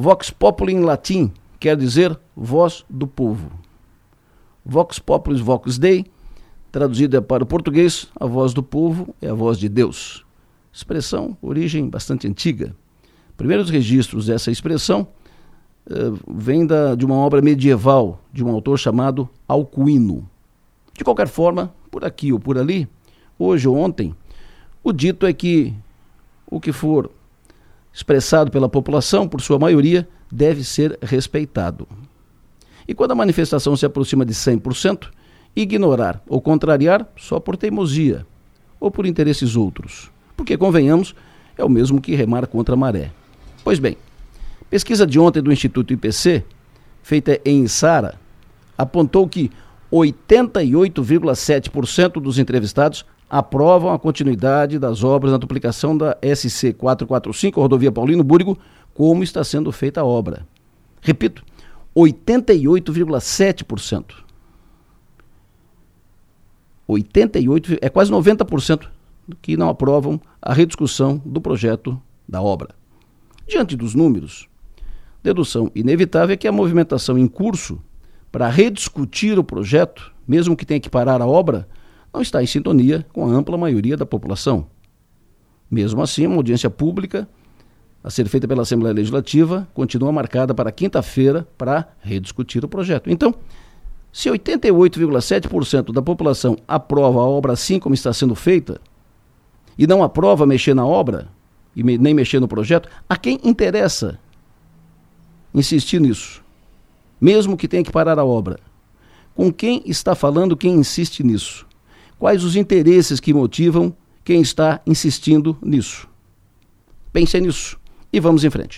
Vox populi em latim quer dizer voz do povo. Vox populis vox dei, traduzida para o português, a voz do povo é a voz de Deus. Expressão, origem bastante antiga. Primeiros registros dessa expressão uh, vem da, de uma obra medieval de um autor chamado Alcuino. De qualquer forma, por aqui ou por ali, hoje ou ontem, o dito é que o que for expressado pela população, por sua maioria, deve ser respeitado. E quando a manifestação se aproxima de 100%, ignorar ou contrariar só por teimosia ou por interesses outros. Porque, convenhamos, é o mesmo que remar contra a maré. Pois bem, pesquisa de ontem do Instituto IPC, feita em Sara, apontou que 88,7% dos entrevistados aprovam a continuidade das obras na duplicação da SC 445, rodovia Paulino Búrigo, como está sendo feita a obra. Repito, 88,7%. 88, é quase 90% que não aprovam a rediscussão do projeto da obra. Diante dos números, dedução inevitável é que a movimentação em curso para rediscutir o projeto, mesmo que tenha que parar a obra, não está em sintonia com a ampla maioria da população. Mesmo assim, uma audiência pública a ser feita pela Assembleia Legislativa continua marcada para quinta-feira para rediscutir o projeto. Então, se 88,7% da população aprova a obra assim como está sendo feita e não aprova mexer na obra e nem mexer no projeto, a quem interessa insistir nisso? Mesmo que tenha que parar a obra. Com quem está falando quem insiste nisso? Quais os interesses que motivam quem está insistindo nisso? Pense nisso e vamos em frente.